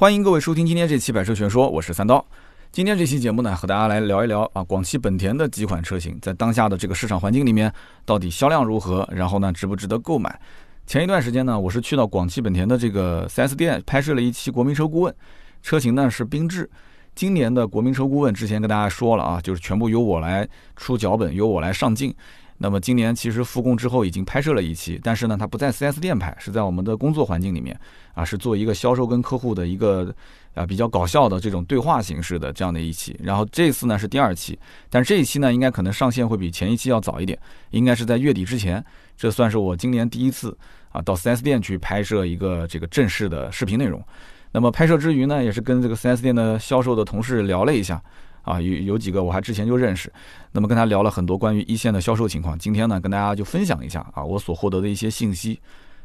欢迎各位收听今天这期《百车全说》，我是三刀。今天这期节目呢，和大家来聊一聊啊，广汽本田的几款车型在当下的这个市场环境里面，到底销量如何？然后呢，值不值得购买？前一段时间呢，我是去到广汽本田的这个 4S 店拍摄了一期国民车顾问，车型呢是缤智。今年的国民车顾问之前跟大家说了啊，就是全部由我来出脚本，由我来上镜。那么今年其实复工之后已经拍摄了一期，但是呢，它不在 4S 店拍，是在我们的工作环境里面啊，是做一个销售跟客户的一个啊比较搞笑的这种对话形式的这样的一期。然后这次呢是第二期，但是这一期呢应该可能上线会比前一期要早一点，应该是在月底之前。这算是我今年第一次啊到 4S 店去拍摄一个这个正式的视频内容。那么拍摄之余呢，也是跟这个 4S 店的销售的同事聊了一下。啊，有有几个我还之前就认识，那么跟他聊了很多关于一线的销售情况。今天呢，跟大家就分享一下啊，我所获得的一些信息。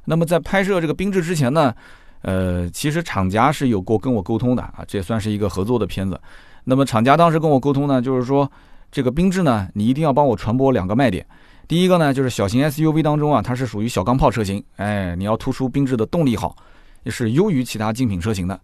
那么在拍摄这个缤智之前呢，呃，其实厂家是有过跟我沟通的啊，这也算是一个合作的片子。那么厂家当时跟我沟通呢，就是说这个缤智呢，你一定要帮我传播两个卖点。第一个呢，就是小型 SUV 当中啊，它是属于小钢炮车型，哎，你要突出缤智的动力好，是优于其他精品车型的。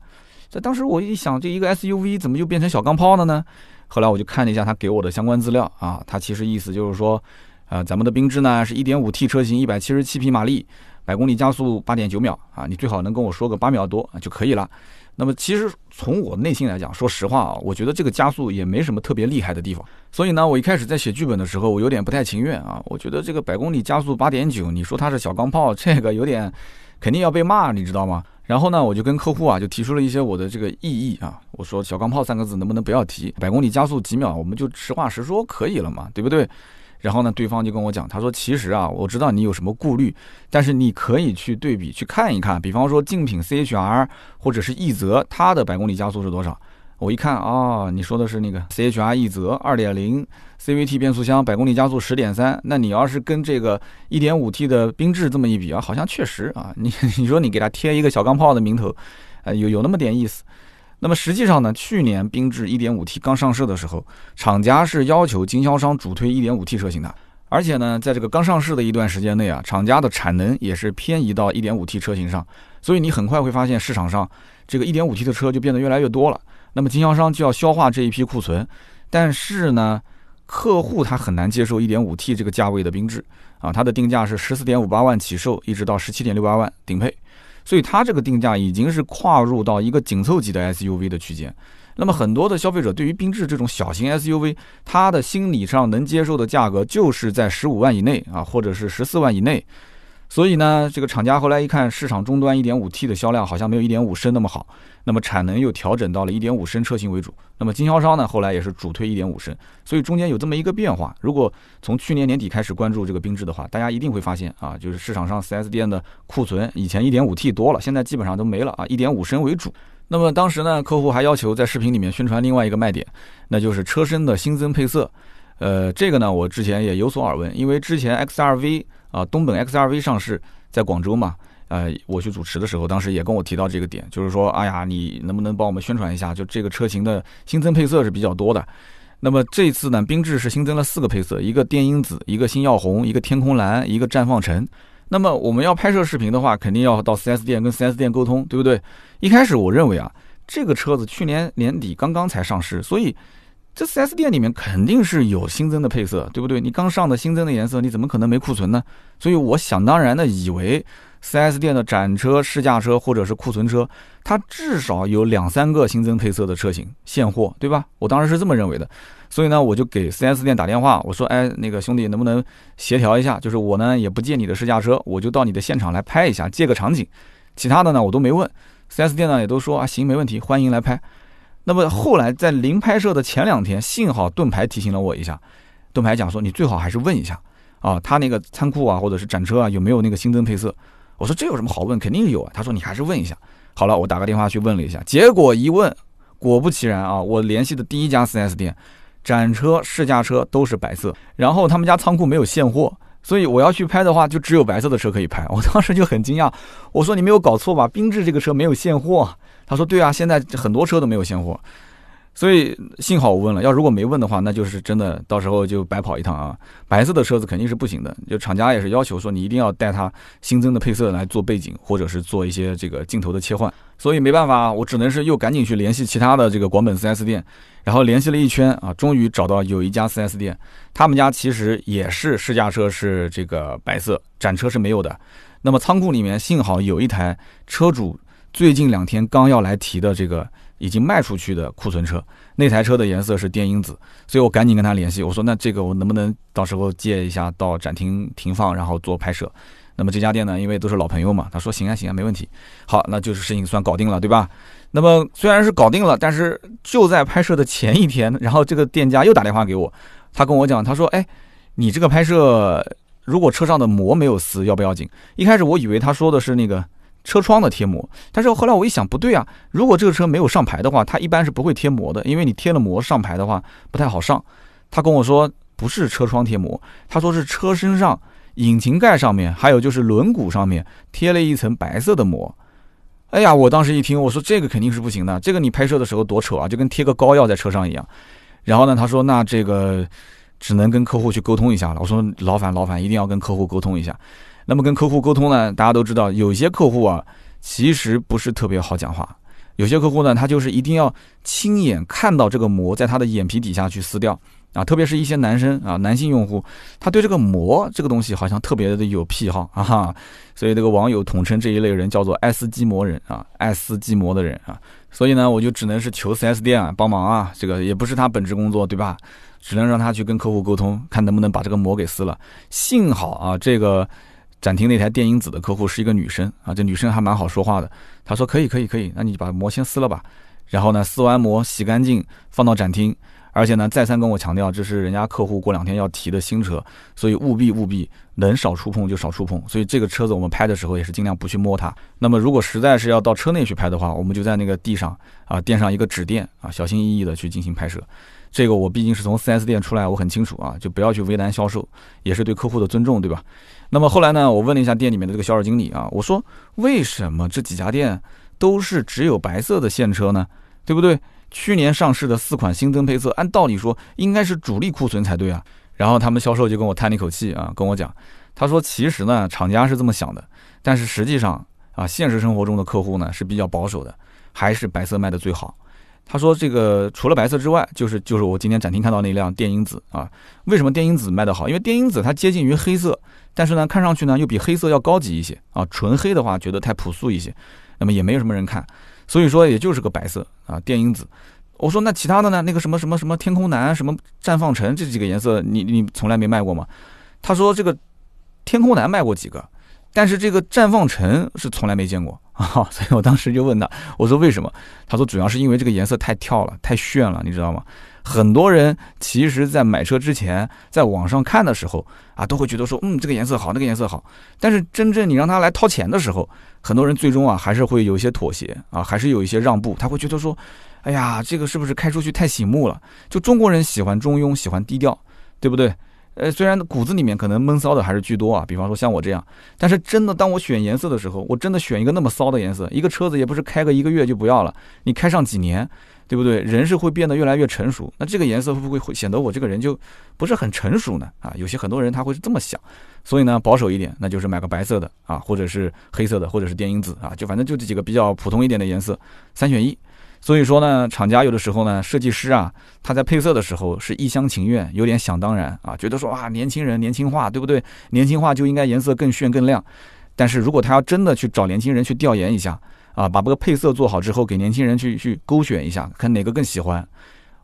在当时我一想，这一个 SUV 怎么就变成小钢炮了呢？后来我就看了一下他给我的相关资料啊，他其实意思就是说，呃，咱们的缤智呢是 1.5T 车型，177匹马力，百公里加速8.9秒啊，你最好能跟我说个8秒多就可以了。那么其实从我内心来讲，说实话啊，我觉得这个加速也没什么特别厉害的地方。所以呢，我一开始在写剧本的时候，我有点不太情愿啊，我觉得这个百公里加速8.9，你说它是小钢炮，这个有点肯定要被骂，你知道吗？然后呢，我就跟客户啊，就提出了一些我的这个异议啊。我说“小钢炮”三个字能不能不要提？百公里加速几秒，我们就实话实说可以了嘛，对不对？然后呢，对方就跟我讲，他说：“其实啊，我知道你有什么顾虑，但是你可以去对比去看一看，比方说竞品 CHR 或者是奕泽，它的百公里加速是多少？”我一看啊，你说的是那个 CHR 奕泽二点零 CVT 变速箱，百公里加速十点三。那你要是跟这个一点五 T 的缤智这么一比啊，好像确实啊，你 你说你给它贴一个小钢炮的名头，呃，有有那么点意思。那么实际上呢，去年缤智一点五 T 刚上市的时候，厂家是要求经销商主推一点五 T 车型的，而且呢，在这个刚上市的一段时间内啊，厂家的产能也是偏移到一点五 T 车型上，所以你很快会发现市场上这个一点五 T 的车就变得越来越多了。那么经销商就要消化这一批库存，但是呢，客户他很难接受 1.5T 这个价位的缤智啊，它的定价是14.58万起售，一直到17.68万顶配，所以它这个定价已经是跨入到一个紧凑级的 SUV 的区间。那么很多的消费者对于缤智这种小型 SUV，他的心理上能接受的价格就是在15万以内啊，或者是14万以内。所以呢，这个厂家后来一看市场终端 1.5T 的销量好像没有1.5升那么好，那么产能又调整到了1.5升车型为主。那么经销商呢，后来也是主推1.5升，所以中间有这么一个变化。如果从去年年底开始关注这个缤智的话，大家一定会发现啊，就是市场上 4S 店的库存以前 1.5T 多了，现在基本上都没了啊，1.5升为主。那么当时呢，客户还要求在视频里面宣传另外一个卖点，那就是车身的新增配色。呃，这个呢，我之前也有所耳闻，因为之前 XRV。啊，东本 XRV 上市在广州嘛？呃，我去主持的时候，当时也跟我提到这个点，就是说，哎呀，你能不能帮我们宣传一下？就这个车型的新增配色是比较多的。那么这次呢，缤智是新增了四个配色，一个电音紫，一个星耀红，一个天空蓝，一个绽放橙。那么我们要拍摄视频的话，肯定要到 4S 店跟 4S 店沟通，对不对？一开始我认为啊，这个车子去年年底刚刚才上市，所以。这 4S 店里面肯定是有新增的配色，对不对？你刚上的新增的颜色，你怎么可能没库存呢？所以我想当然的以为，4S 店的展车、试驾车或者是库存车，它至少有两三个新增配色的车型现货，对吧？我当时是这么认为的。所以呢，我就给 4S 店打电话，我说：“哎，那个兄弟，能不能协调一下？就是我呢也不借你的试驾车，我就到你的现场来拍一下，借个场景。其他的呢我都没问，4S 店呢也都说啊行，没问题，欢迎来拍。”那么后来在临拍摄的前两天，幸好盾牌提醒了我一下。盾牌讲说，你最好还是问一下啊，他那个仓库啊，或者是展车啊，有没有那个新增配色？我说这有什么好问，肯定有啊。他说你还是问一下。好了，我打个电话去问了一下，结果一问，果不其然啊，我联系的第一家 4S 店，展车、试驾车都是白色，然后他们家仓库没有现货，所以我要去拍的话，就只有白色的车可以拍。我当时就很惊讶，我说你没有搞错吧？缤智这个车没有现货。他说：“对啊，现在很多车都没有现货。”所以幸好我问了，要如果没问的话，那就是真的到时候就白跑一趟啊。白色的车子肯定是不行的，就厂家也是要求说你一定要带它新增的配色来做背景，或者是做一些这个镜头的切换。所以没办法，我只能是又赶紧去联系其他的这个广本 4S 店，然后联系了一圈啊，终于找到有一家 4S 店，他们家其实也是试驾车是这个白色，展车是没有的。那么仓库里面幸好有一台车主最近两天刚要来提的这个。已经卖出去的库存车，那台车的颜色是电音紫，所以我赶紧跟他联系，我说那这个我能不能到时候借一下到展厅停放，然后做拍摄？那么这家店呢，因为都是老朋友嘛，他说行啊行啊，没问题。好，那就是事情算搞定了，对吧？那么虽然是搞定了，但是就在拍摄的前一天，然后这个店家又打电话给我，他跟我讲，他说，哎，你这个拍摄如果车上的膜没有撕，要不要紧？一开始我以为他说的是那个。车窗的贴膜，但是后来我一想，不对啊，如果这个车没有上牌的话，它一般是不会贴膜的，因为你贴了膜上牌的话不太好上。他跟我说不是车窗贴膜，他说是车身上引擎盖上面，还有就是轮毂上面贴了一层白色的膜。哎呀，我当时一听，我说这个肯定是不行的，这个你拍摄的时候多丑啊，就跟贴个膏药在车上一样。然后呢，他说那这个只能跟客户去沟通一下了。我说劳烦劳烦，一定要跟客户沟通一下。那么跟客户沟通呢？大家都知道，有些客户啊，其实不是特别好讲话。有些客户呢，他就是一定要亲眼看到这个膜在他的眼皮底下去撕掉啊。特别是一些男生啊，男性用户，他对这个膜这个东西好像特别的有癖好啊。哈，所以这个网友统称这一类人叫做爱撕鸡膜人啊，爱撕鸡膜的人啊。所以呢，我就只能是求 4S 店啊帮忙啊，这个也不是他本职工作，对吧？只能让他去跟客户沟通，看能不能把这个膜给撕了。幸好啊，这个。展厅那台电音紫的客户是一个女生啊，这女生还蛮好说话的。她说可以可以可以，那你把膜先撕了吧。然后呢，撕完膜洗干净放到展厅，而且呢再三跟我强调，这是人家客户过两天要提的新车，所以务必务必能少触碰就少触碰。所以这个车子我们拍的时候也是尽量不去摸它。那么如果实在是要到车内去拍的话，我们就在那个地上啊垫上一个纸垫啊，小心翼翼的去进行拍摄。这个我毕竟是从 4S 店出来，我很清楚啊，就不要去为难销售，也是对客户的尊重，对吧？那么后来呢，我问了一下店里面的这个销售经理啊，我说为什么这几家店都是只有白色的现车呢？对不对？去年上市的四款新增配色，按道理说应该是主力库存才对啊。然后他们销售就跟我叹了一口气啊，跟我讲，他说其实呢，厂家是这么想的，但是实际上啊，现实生活中的客户呢是比较保守的，还是白色卖的最好。他说：“这个除了白色之外，就是就是我今天展厅看到那辆电音紫啊。为什么电音紫卖得好？因为电音紫它接近于黑色，但是呢，看上去呢又比黑色要高级一些啊。纯黑的话觉得太朴素一些，那么也没有什么人看，所以说也就是个白色啊。电音紫，我说那其他的呢？那个什么什么什么天空蓝、什么绽放橙这几个颜色，你你从来没卖过吗？他说这个天空蓝卖过几个。”但是这个绽放橙是从来没见过 啊，所以我当时就问他，我说为什么？他说主要是因为这个颜色太跳了，太炫了，你知道吗？很多人其实在买车之前，在网上看的时候啊，都会觉得说，嗯，这个颜色好，那个颜色好。但是真正你让他来掏钱的时候，很多人最终啊还是会有一些妥协啊，还是有一些让步。他会觉得说，哎呀，这个是不是开出去太醒目了？就中国人喜欢中庸，喜欢低调，对不对？呃，虽然骨子里面可能闷骚的还是居多啊，比方说像我这样，但是真的当我选颜色的时候，我真的选一个那么骚的颜色，一个车子也不是开个一个月就不要了，你开上几年，对不对？人是会变得越来越成熟，那这个颜色会不会会显得我这个人就不是很成熟呢？啊，有些很多人他会是这么想，所以呢，保守一点，那就是买个白色的啊，或者是黑色的，或者是电音紫啊，就反正就这几个比较普通一点的颜色，三选一。所以说呢，厂家有的时候呢，设计师啊，他在配色的时候是一厢情愿，有点想当然啊，觉得说啊，年轻人年轻化，对不对？年轻化就应该颜色更炫更亮。但是如果他要真的去找年轻人去调研一下啊，把这个配色做好之后，给年轻人去去勾选一下，看哪个更喜欢，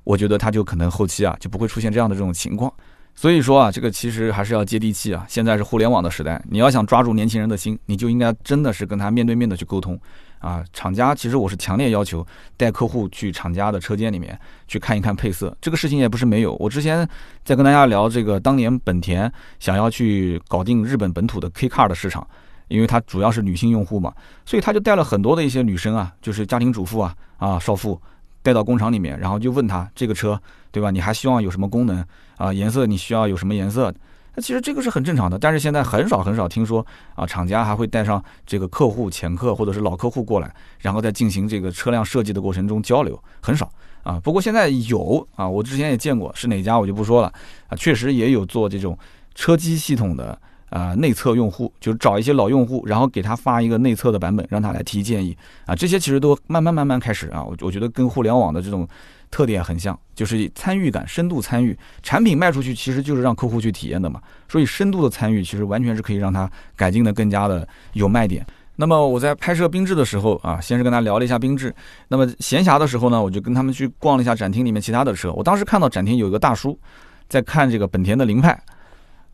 我觉得他就可能后期啊就不会出现这样的这种情况。所以说啊，这个其实还是要接地气啊。现在是互联网的时代，你要想抓住年轻人的心，你就应该真的是跟他面对面的去沟通。啊，厂家其实我是强烈要求带客户去厂家的车间里面去看一看配色，这个事情也不是没有。我之前在跟大家聊这个，当年本田想要去搞定日本本土的 K Car 的市场，因为它主要是女性用户嘛，所以他就带了很多的一些女生啊，就是家庭主妇啊啊少妇带到工厂里面，然后就问他这个车对吧？你还希望有什么功能啊？颜色你需要有什么颜色？那其实这个是很正常的，但是现在很少很少听说啊，厂家还会带上这个客户、前客或者是老客户过来，然后在进行这个车辆设计的过程中交流，很少啊。不过现在有啊，我之前也见过，是哪家我就不说了啊。确实也有做这种车机系统的啊内测用户，就是找一些老用户，然后给他发一个内测的版本，让他来提建议啊。这些其实都慢慢慢慢开始啊，我我觉得跟互联网的这种。特点很像，就是参与感、深度参与。产品卖出去其实就是让客户去体验的嘛，所以深度的参与其实完全是可以让它改进的更加的有卖点。那么我在拍摄缤智的时候啊，先是跟他聊了一下缤智。那么闲暇的时候呢，我就跟他们去逛了一下展厅里面其他的车。我当时看到展厅有一个大叔在看这个本田的凌派，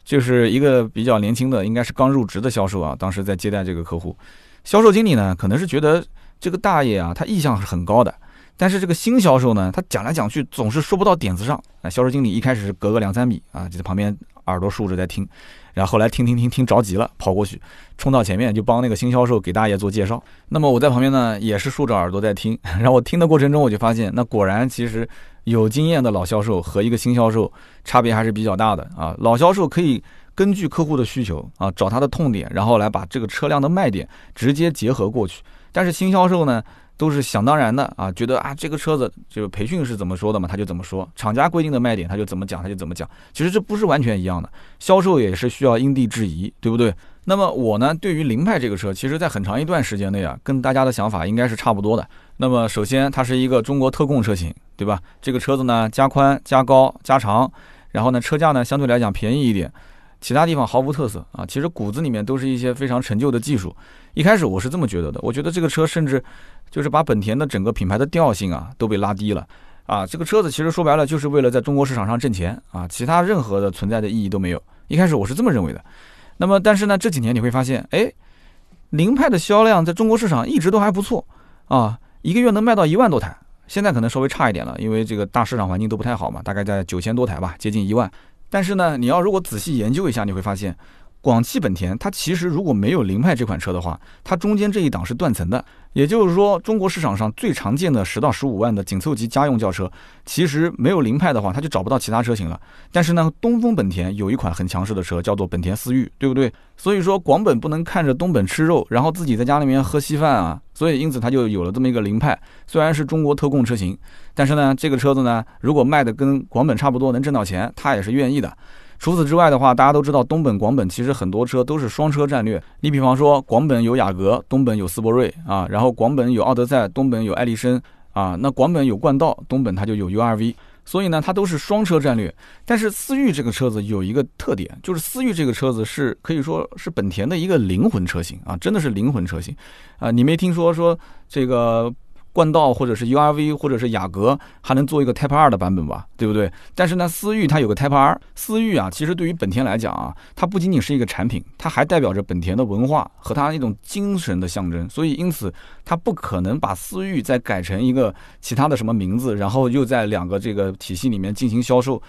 就是一个比较年轻的，应该是刚入职的销售啊。当时在接待这个客户，销售经理呢可能是觉得这个大爷啊，他意向是很高的。但是这个新销售呢，他讲来讲去总是说不到点子上。啊，销售经理一开始是隔个两三米啊，就在旁边耳朵竖着在听，然后后来听听听听着急了，跑过去冲到前面就帮那个新销售给大爷做介绍。那么我在旁边呢，也是竖着耳朵在听。然后我听的过程中，我就发现，那果然其实有经验的老销售和一个新销售差别还是比较大的啊。老销售可以根据客户的需求啊，找他的痛点，然后来把这个车辆的卖点直接结合过去。但是新销售呢？都是想当然的啊，觉得啊这个车子就培训是怎么说的嘛，他就怎么说；厂家规定的卖点他就怎么讲，他就怎么讲。其实这不是完全一样的，销售也是需要因地制宜，对不对？那么我呢，对于凌派这个车，其实在很长一段时间内啊，跟大家的想法应该是差不多的。那么首先它是一个中国特供车型，对吧？这个车子呢加宽、加高、加长，然后呢车价呢相对来讲便宜一点。其他地方毫无特色啊，其实骨子里面都是一些非常陈旧的技术。一开始我是这么觉得的，我觉得这个车甚至就是把本田的整个品牌的调性啊都被拉低了啊。这个车子其实说白了就是为了在中国市场上挣钱啊，其他任何的存在的意义都没有。一开始我是这么认为的。那么但是呢，这几年你会发现，哎，凌派的销量在中国市场一直都还不错啊，一个月能卖到一万多台。现在可能稍微差一点了，因为这个大市场环境都不太好嘛，大概在九千多台吧，接近一万。但是呢，你要如果仔细研究一下，你会发现，广汽本田它其实如果没有凌派这款车的话，它中间这一档是断层的。也就是说，中国市场上最常见的十到十五万的紧凑级家用轿车，其实没有凌派的话，它就找不到其他车型了。但是呢，东风本田有一款很强势的车，叫做本田思域，对不对？所以说，广本不能看着东本吃肉，然后自己在家里面喝稀饭啊。所以因此它就有了这么一个凌派，虽然是中国特供车型，但是呢，这个车子呢，如果卖的跟广本差不多，能挣到钱，他也是愿意的。除此之外的话，大家都知道东本、广本其实很多车都是双车战略。你比方说，广本有雅阁，东本有斯铂瑞啊，然后广本有奥德赛，东本有艾力绅啊，那广本有冠道，东本它就有 URV。所以呢，它都是双车战略。但是思域这个车子有一个特点，就是思域这个车子是可以说是本田的一个灵魂车型啊，真的是灵魂车型啊。你没听说说这个？冠道或者是 URV 或者是雅阁还能做一个 Type R 的版本吧，对不对？但是呢，思域它有个 Type R，思域啊，其实对于本田来讲啊，它不仅仅是一个产品，它还代表着本田的文化和它一种精神的象征。所以因此，它不可能把思域再改成一个其他的什么名字，然后又在两个这个体系里面进行销售。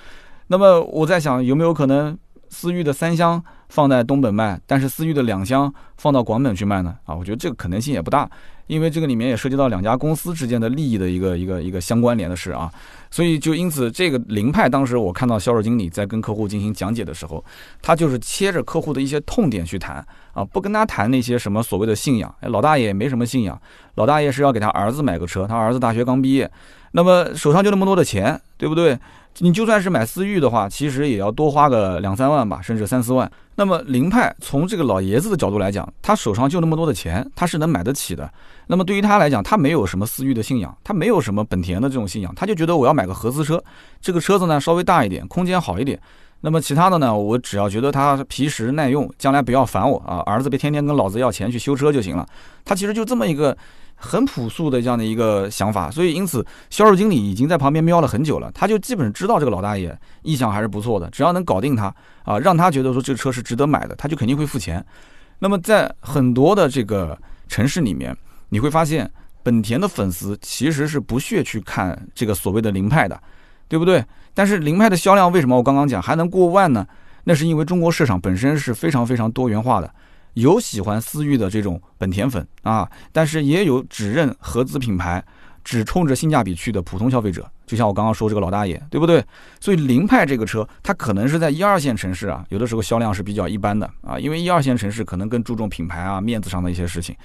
那么我在想，有没有可能思域的三厢放在东本卖，但是思域的两厢放到广本去卖呢？啊，我觉得这个可能性也不大。因为这个里面也涉及到两家公司之间的利益的一个一个一个相关联的事啊，所以就因此这个凌派当时我看到销售经理在跟客户进行讲解的时候，他就是切着客户的一些痛点去谈啊，不跟他谈那些什么所谓的信仰。老大爷没什么信仰，老大爷是要给他儿子买个车，他儿子大学刚毕业，那么手上就那么多的钱，对不对？你就算是买思域的话，其实也要多花个两三万吧，甚至三四万。那么凌派从这个老爷子的角度来讲，他手上就那么多的钱，他是能买得起的。那么对于他来讲，他没有什么思域的信仰，他没有什么本田的这种信仰，他就觉得我要买个合资车，这个车子呢稍微大一点，空间好一点。那么其他的呢，我只要觉得它皮实耐用，将来不要烦我啊，儿子别天天跟老子要钱去修车就行了。他其实就这么一个。很朴素的这样的一个想法，所以因此销售经理已经在旁边瞄了很久了，他就基本知道这个老大爷意向还是不错的，只要能搞定他啊，让他觉得说这个车是值得买的，他就肯定会付钱。那么在很多的这个城市里面，你会发现本田的粉丝其实是不屑去看这个所谓的凌派的，对不对？但是凌派的销量为什么我刚刚讲还能过万呢？那是因为中国市场本身是非常非常多元化的。有喜欢思域的这种本田粉啊，但是也有只认合资品牌、只冲着性价比去的普通消费者。就像我刚刚说这个老大爷，对不对？所以凌派这个车，它可能是在一二线城市啊，有的时候销量是比较一般的啊，因为一二线城市可能更注重品牌啊、面子上的一些事情。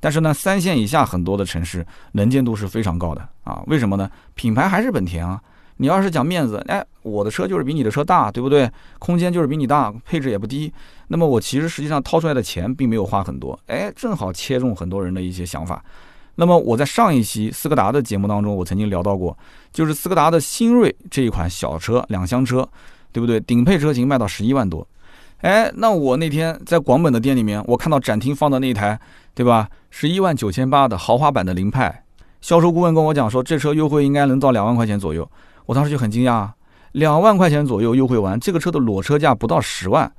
但是呢，三线以下很多的城市能见度是非常高的啊。为什么呢？品牌还是本田啊。你要是讲面子，哎，我的车就是比你的车大，对不对？空间就是比你大，配置也不低。那么我其实实际上掏出来的钱并没有花很多，哎，正好切中很多人的一些想法。那么我在上一期斯柯达的节目当中，我曾经聊到过，就是斯柯达的新锐这一款小车两厢车，对不对？顶配车型卖到十一万多。哎，那我那天在广本的店里面，我看到展厅放的那台，对吧？十一万九千八的豪华版的凌派，销售顾问跟我讲说，这车优惠应该能到两万块钱左右。我当时就很惊讶，两万块钱左右优惠完，这个车的裸车价不到十万。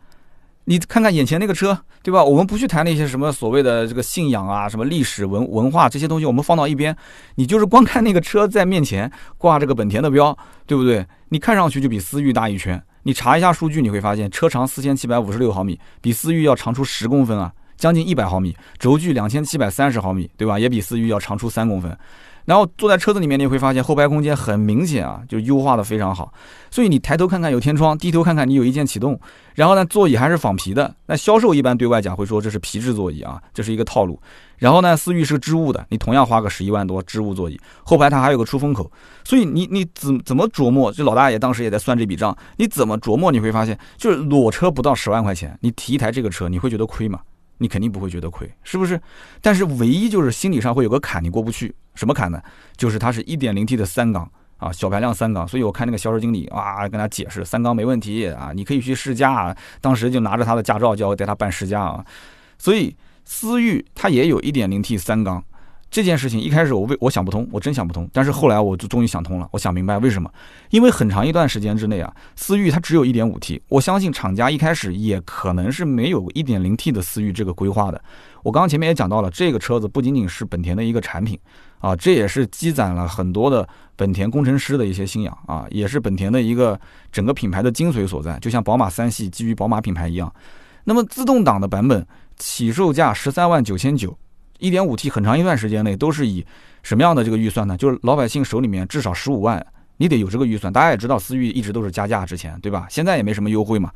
你看看眼前那个车，对吧？我们不去谈那些什么所谓的这个信仰啊、什么历史文文化这些东西，我们放到一边。你就是光看那个车在面前挂这个本田的标，对不对？你看上去就比思域大一圈。你查一下数据，你会发现车长四千七百五十六毫米，比思域要长出十公分啊，将近一百毫米；轴距两千七百三十毫米，对吧？也比思域要长出三公分。然后坐在车子里面，你会发现后排空间很明显啊，就优化的非常好。所以你抬头看看有天窗，低头看看你有一键启动。然后呢，座椅还是仿皮的。那销售一般对外讲会说这是皮质座椅啊，这是一个套路。然后呢，思域是织物的，你同样花个十一万多织物座椅，后排它还有个出风口。所以你你怎怎么琢磨？这老大爷当时也在算这笔账，你怎么琢磨？你会发现，就是裸车不到十万块钱，你提一台这个车，你会觉得亏吗？你肯定不会觉得亏，是不是？但是唯一就是心理上会有个坎，你过不去。什么坎呢？就是它是一点零 T 的三缸啊，小排量三缸。所以我看那个销售经理啊，跟他解释三缸没问题啊，你可以去试驾。当时就拿着他的驾照叫我带他办试驾啊。所以思域它也有一点零 T 三缸。这件事情一开始我为我想不通，我真想不通。但是后来我就终于想通了，我想明白为什么。因为很长一段时间之内啊，思域它只有一点五 T。我相信厂家一开始也可能是没有一点零 T 的思域这个规划的。我刚刚前面也讲到了，这个车子不仅仅是本田的一个产品啊，这也是积攒了很多的本田工程师的一些信仰啊，也是本田的一个整个品牌的精髓所在。就像宝马三系基于宝马品牌一样。那么自动挡的版本起售价十三万九千九。一点五 T 很长一段时间内都是以什么样的这个预算呢？就是老百姓手里面至少十五万，你得有这个预算。大家也知道，思域一直都是加价之前，对吧？现在也没什么优惠嘛。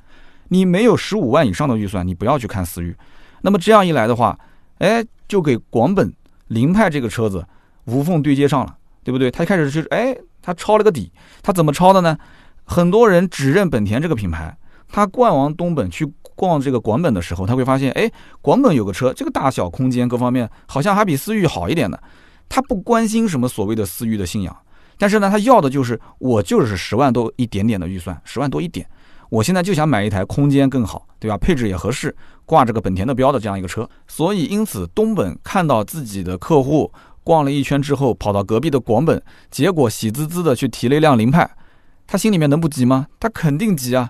你没有十五万以上的预算，你不要去看思域。那么这样一来的话，哎，就给广本凌派这个车子无缝对接上了，对不对？他一开始就是哎，他抄了个底，他怎么抄的呢？很多人只认本田这个品牌，他冠王东本去。逛这个广本的时候，他会发现，哎，广本有个车，这个大小、空间各方面好像还比思域好一点的。他不关心什么所谓的思域的信仰，但是呢，他要的就是我就是十万多一点点的预算，十万多一点，我现在就想买一台空间更好，对吧？配置也合适，挂这个本田的标的这样一个车。所以，因此东本看到自己的客户逛了一圈之后，跑到隔壁的广本，结果喜滋滋的去提了一辆凌派，他心里面能不急吗？他肯定急啊！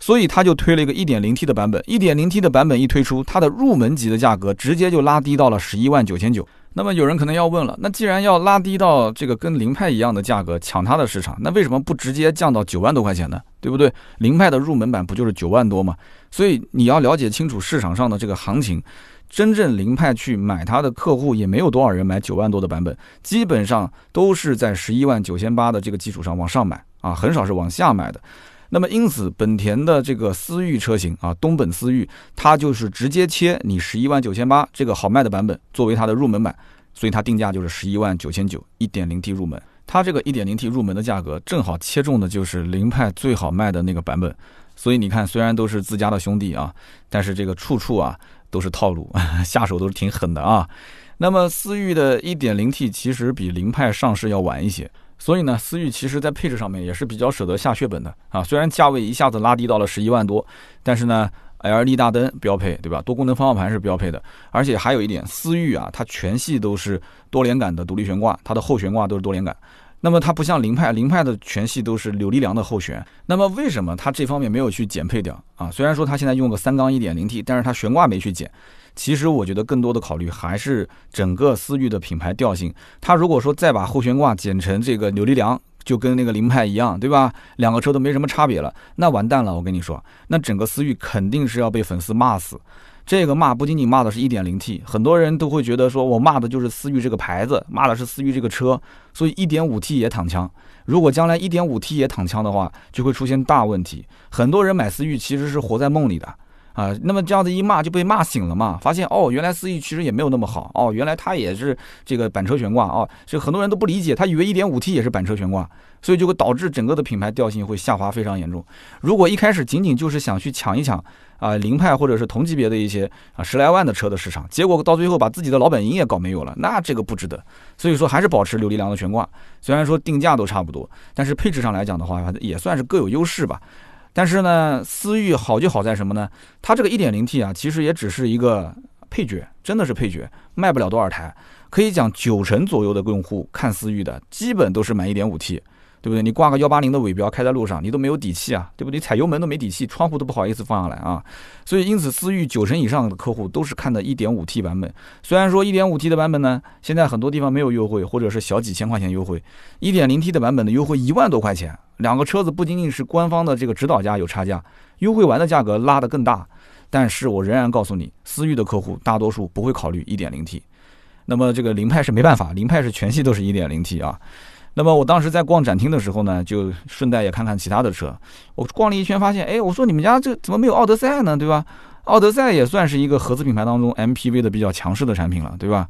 所以他就推了一个 1.0T 的版本，1.0T 的版本一推出，它的入门级的价格直接就拉低到了十一万九千九。那么有人可能要问了，那既然要拉低到这个跟凌派一样的价格抢它的市场，那为什么不直接降到九万多块钱呢？对不对？凌派的入门版不就是九万多吗？所以你要了解清楚市场上的这个行情，真正凌派去买它的客户也没有多少人买九万多的版本，基本上都是在十一万九千八的这个基础上往上买啊，很少是往下买的。那么因此，本田的这个思域车型啊，东本思域，它就是直接切你十一万九千八这个好卖的版本作为它的入门版，所以它定价就是十一万九千九，一点零 T 入门。它这个一点零 T 入门的价格正好切中的就是凌派最好卖的那个版本。所以你看，虽然都是自家的兄弟啊，但是这个处处啊都是套路，下手都是挺狠的啊。那么思域的一点零 T 其实比凌派上市要晚一些。所以呢，思域其实在配置上面也是比较舍得下血本的啊。虽然价位一下子拉低到了十一万多，但是呢，LED 大灯标配，对吧？多功能方向盘是标配的，而且还有一点，思域啊，它全系都是多连杆的独立悬挂，它的后悬挂都是多连杆。那么它不像凌派，凌派的全系都是扭力梁的后悬。那么为什么它这方面没有去减配掉啊？虽然说它现在用个三缸一点零 T，但是它悬挂没去减。其实我觉得更多的考虑还是整个思域的品牌调性。它如果说再把后悬挂减成这个扭力梁，就跟那个凌派一样，对吧？两个车都没什么差别了，那完蛋了。我跟你说，那整个思域肯定是要被粉丝骂死。这个骂不仅仅骂的是一点零 T，很多人都会觉得说我骂的就是思域这个牌子，骂的是思域这个车，所以一点五 T 也躺枪。如果将来一点五 T 也躺枪的话，就会出现大问题。很多人买思域其实是活在梦里的。啊，那么这样子一骂就被骂醒了嘛，发现哦，原来思域其实也没有那么好哦，原来它也是这个板车悬挂哦，这很多人都不理解，他以为 1.5T 也是板车悬挂，所以就会导致整个的品牌调性会下滑非常严重。如果一开始仅仅就是想去抢一抢啊凌派或者是同级别的一些啊十来万的车的市场，结果到最后把自己的老本营也搞没有了，那这个不值得。所以说还是保持扭力梁的悬挂，虽然说定价都差不多，但是配置上来讲的话，也算是各有优势吧。但是呢，思域好就好在什么呢？它这个 1.0T 啊，其实也只是一个配角，真的是配角，卖不了多少台。可以讲九成左右的用户看思域的，基本都是买 1.5T。对不对？你挂个幺八零的尾标开在路上，你都没有底气啊，对不对？踩油门都没底气，窗户都不好意思放下来啊。所以因此，思域九成以上的客户都是看的一点五 T 版本。虽然说一点五 T 的版本呢，现在很多地方没有优惠，或者是小几千块钱优惠。一点零 T 的版本的优惠一万多块钱，两个车子不仅仅是官方的这个指导价有差价，优惠完的价格拉得更大。但是我仍然告诉你，思域的客户大多数不会考虑一点零 T。那么这个凌派是没办法，凌派是全系都是一点零 T 啊。那么我当时在逛展厅的时候呢，就顺带也看看其他的车。我逛了一圈，发现，哎，我说你们家这怎么没有奥德赛呢？对吧？奥德赛也算是一个合资品牌当中 MPV 的比较强势的产品了，对吧？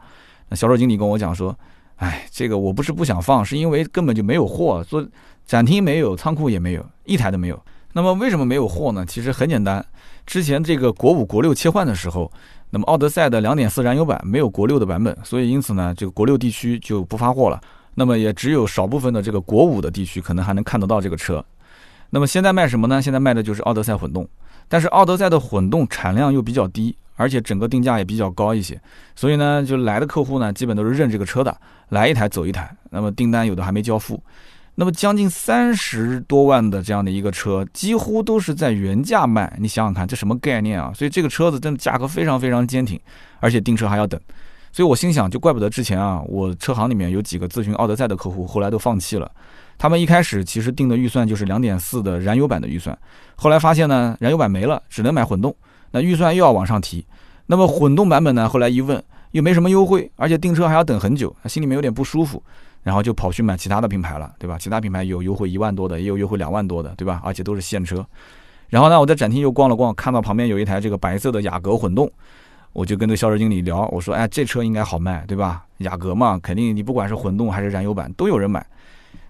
那销售经理跟我讲说，哎，这个我不是不想放，是因为根本就没有货，说展厅没有，仓库也没有，一台都没有。那么为什么没有货呢？其实很简单，之前这个国五国六切换的时候，那么奥德赛的2.4燃油版没有国六的版本，所以因此呢，这个国六地区就不发货了。那么也只有少部分的这个国五的地区可能还能看得到这个车。那么现在卖什么呢？现在卖的就是奥德赛混动，但是奥德赛的混动产量又比较低，而且整个定价也比较高一些，所以呢，就来的客户呢，基本都是认这个车的，来一台走一台。那么订单有的还没交付，那么将近三十多万的这样的一个车，几乎都是在原价卖。你想想看，这什么概念啊？所以这个车子真的价格非常非常坚挺，而且订车还要等。所以我心想，就怪不得之前啊，我车行里面有几个咨询奥德赛的客户，后来都放弃了。他们一开始其实定的预算就是两点四的燃油版的预算，后来发现呢，燃油版没了，只能买混动，那预算又要往上提。那么混动版本呢，后来一问又没什么优惠，而且订车还要等很久，心里面有点不舒服，然后就跑去买其他的品牌了，对吧？其他品牌有优惠一万多的，也有优惠两万多的，对吧？而且都是现车。然后呢，我在展厅又逛了逛，看到旁边有一台这个白色的雅阁混动。我就跟这销售经理聊，我说：“哎，这车应该好卖，对吧？雅阁嘛，肯定你不管是混动还是燃油版都有人买。”